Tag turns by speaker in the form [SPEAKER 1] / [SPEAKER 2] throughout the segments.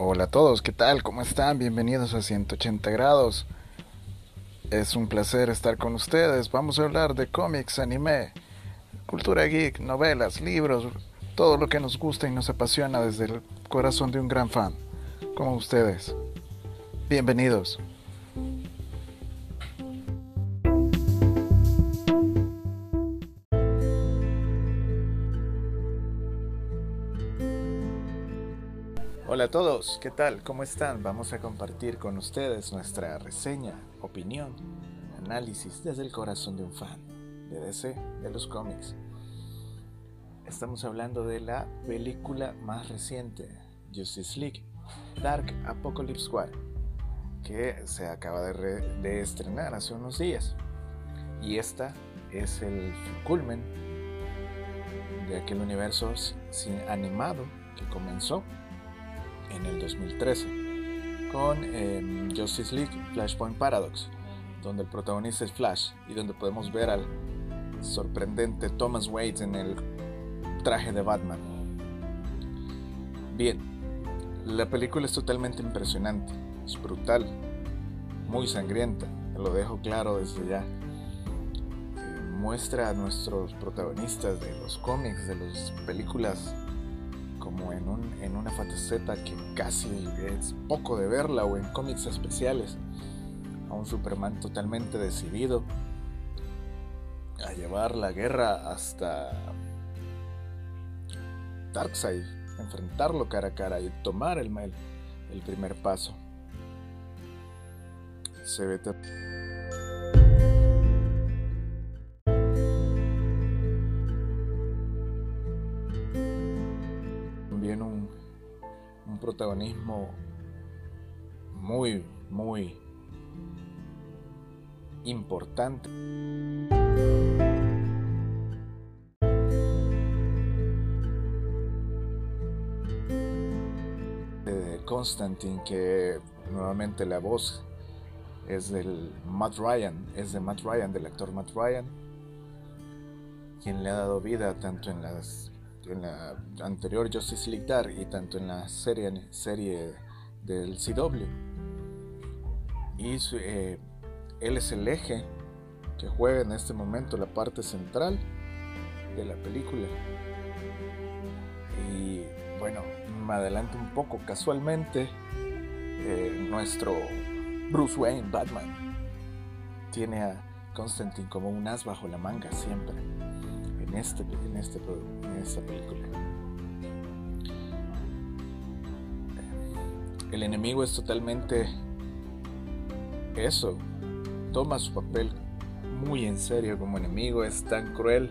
[SPEAKER 1] Hola a todos, ¿qué tal? ¿Cómo están? Bienvenidos a 180 grados. Es un placer estar con ustedes. Vamos a hablar de cómics, anime, cultura geek, novelas, libros, todo lo que nos gusta y nos apasiona desde el corazón de un gran fan, como ustedes. Bienvenidos. A todos, ¿qué tal? ¿Cómo están? Vamos a compartir con ustedes nuestra reseña, opinión, análisis desde el corazón de un fan de DC, de los cómics. Estamos hablando de la película más reciente, Justice League, Dark Apocalypse War, que se acaba de, estrenar hace unos días. Y esta es el culmen de aquel universo animado que comenzó en el 2013 con em, Justice League Flashpoint Paradox, donde el protagonista es Flash y donde podemos ver al sorprendente Thomas Wade en el traje de Batman. Bien, la película es totalmente impresionante, es brutal, muy sangrienta, lo dejo claro desde ya. Eh, muestra a nuestros protagonistas de los cómics, de las películas como en, un, en una faceta que casi es poco de verla o en cómics especiales. A un Superman totalmente decidido a llevar la guerra hasta Darkseid, enfrentarlo cara a cara y tomar el, el primer paso. Se ve muy, muy importante. De Constantine, que nuevamente la voz es del Matt Ryan, es de Matt Ryan, del actor Matt Ryan, quien le ha dado vida tanto en las en la anterior Justice League y tanto en la serie, serie del CW. Y eh, él es el eje que juega en este momento la parte central de la película. Y bueno, me adelanto un poco casualmente. Eh, nuestro Bruce Wayne, Batman, tiene a Constantine como un as bajo la manga siempre en, este, en, este, en esta película. El enemigo es totalmente eso. Toma su papel muy en serio como enemigo, es tan cruel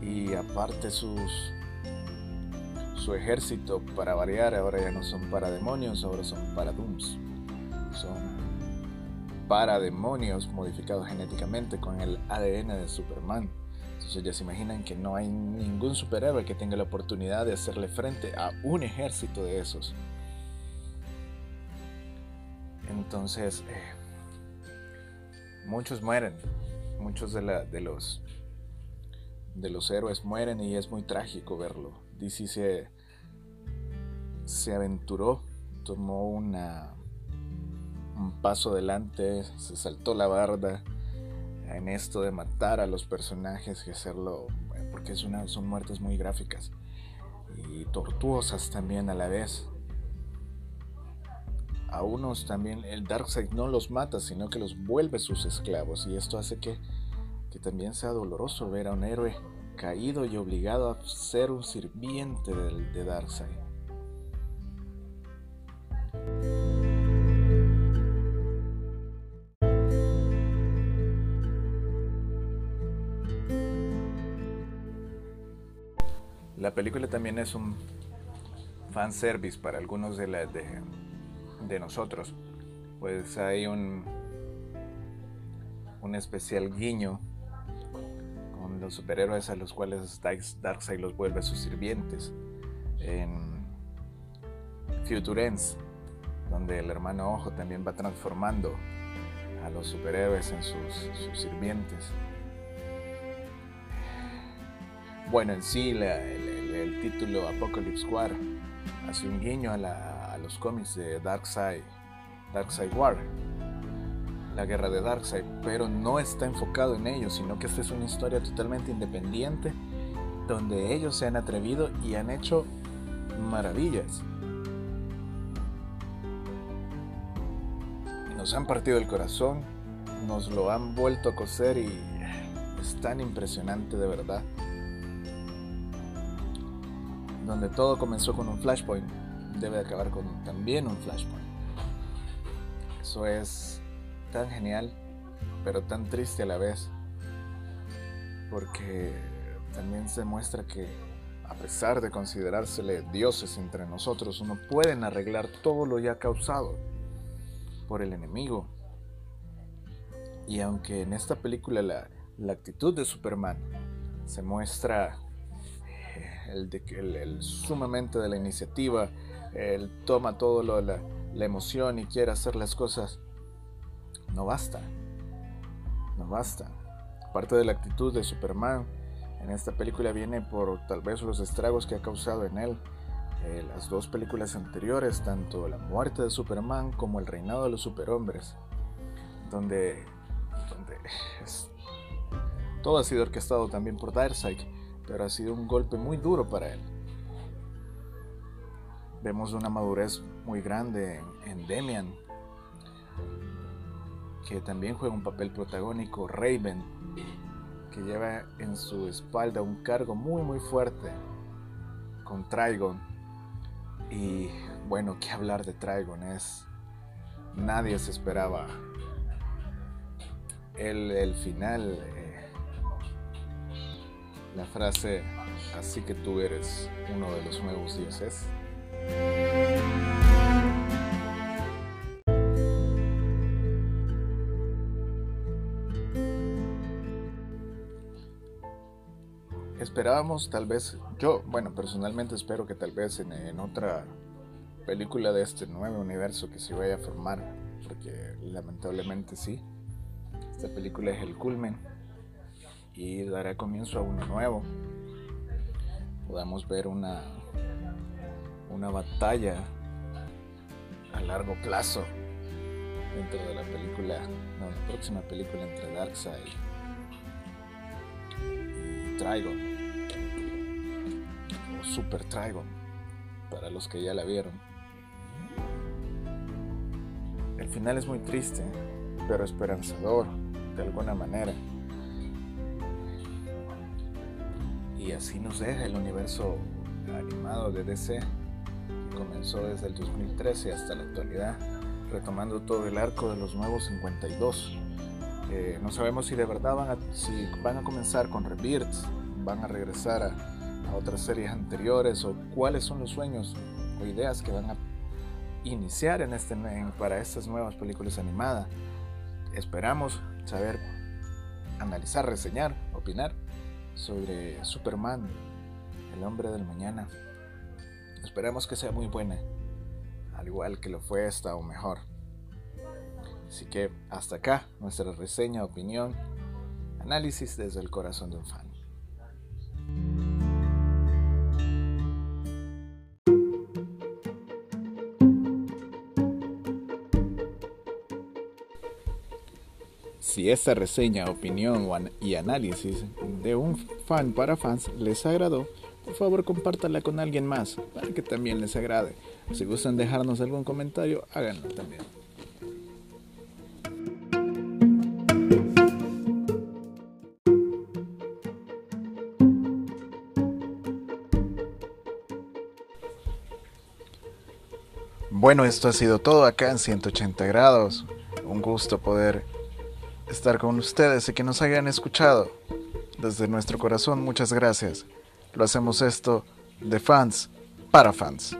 [SPEAKER 1] y aparte sus su ejército para variar ahora ya no son para demonios, ahora son para dooms. Son para demonios modificados genéticamente con el ADN de Superman. Entonces ya se imaginan que no hay ningún superhéroe que tenga la oportunidad de hacerle frente a un ejército de esos. Entonces, eh, muchos mueren, muchos de, los de los héroes mueren y es muy trágico verlo. DC se, se aventuró, tomó una, un paso adelante, se saltó la barda en esto de matar a los personajes y hacerlo, eh, porque es una, son muertes muy gráficas y tortuosas también a la vez. A unos también el Darkseid no los mata, sino que los vuelve sus esclavos y esto hace que, que también sea doloroso ver a un héroe caído y obligado a ser un sirviente de, de Darkseid. La película también es un fanservice para algunos de, de, nosotros. Pues hay un, un especial guiño con los superhéroes a los cuales Darkseid los vuelve sus sirvientes. En Future Ends, donde el hermano Ojo también va transformando a los superhéroes en sus sirvientes. Bueno, en sí el, título Apocalypse War hace un guiño a los cómics de Darkseid, Darkseid War, la guerra de Darkseid, pero no está enfocado en ellos, sino que esta es una historia totalmente independiente donde ellos se han atrevido y han hecho maravillas. Nos han partido el corazón, nos lo han vuelto a coser y es tan impresionante de verdad. Donde todo comenzó con un flashpoint, debe acabar con también un flashpoint. Eso es tan genial, pero tan triste a la vez. Porque también se muestra que a pesar de considerársele dioses entre nosotros, no pueden arreglar todo lo ya causado por el enemigo. Y aunque en esta película la, la actitud de Superman se muestra el, el, el, sumamente de la iniciativa, él toma todo lo, la, la emoción y quiere hacer las cosas, no basta. No basta. Parte de la actitud de Superman en esta película viene por tal vez los estragos que ha causado en él eh, las dos películas anteriores, tanto La muerte de Superman como El reinado de los superhombres, donde, donde todo ha sido orquestado también por Darkseid, pero ha sido un golpe muy duro para él. Vemos una madurez muy grande en, Demian, que también juega un papel protagónico, Raven, que lleva en su espalda un cargo muy muy fuerte con Trigon. Y bueno, qué hablar de Trigon es... Nadie se esperaba el, el final. La frase, así que tú eres uno de los nuevos dioses. esperábamos tal vez, yo, bueno, personalmente espero que tal vez en, en, otra película de este nuevo universo que se vaya a formar, porque lamentablemente sí, esta película es el culmen y dará comienzo a uno nuevo. Podamos ver una, una batalla a largo plazo dentro de la película, la próxima película entre Darkseid y Trigon o Super Trigon para los que ya la vieron. El final es muy triste, pero esperanzador de alguna manera. Así nos deja el universo animado de DC, que comenzó desde el 2013 hasta la actualidad, retomando todo el arco de los nuevos 52. Eh, no sabemos si de verdad van a, si van a comenzar con Rebirth, van a regresar a, a otras series anteriores o cuáles son los sueños o ideas que van a iniciar en este, para estas nuevas películas animadas. Esperamos saber, analizar, reseñar, opinar sobre Superman, el hombre del mañana. Esperamos que sea muy buena, al igual que lo fue esta o mejor. Así que hasta acá nuestra reseña, opinión, análisis desde el corazón de un fan. Si esta reseña, opinión y análisis de un fan para fans les agradó, por favor compártala con alguien más para que también les agrade. Si gustan dejarnos algún comentario, háganlo también. Bueno, esto ha sido todo acá en 180 grados. Un gusto poder estar con ustedes y que nos hayan escuchado. Desde nuestro corazón, muchas gracias. Lo hacemos esto de fans para fans.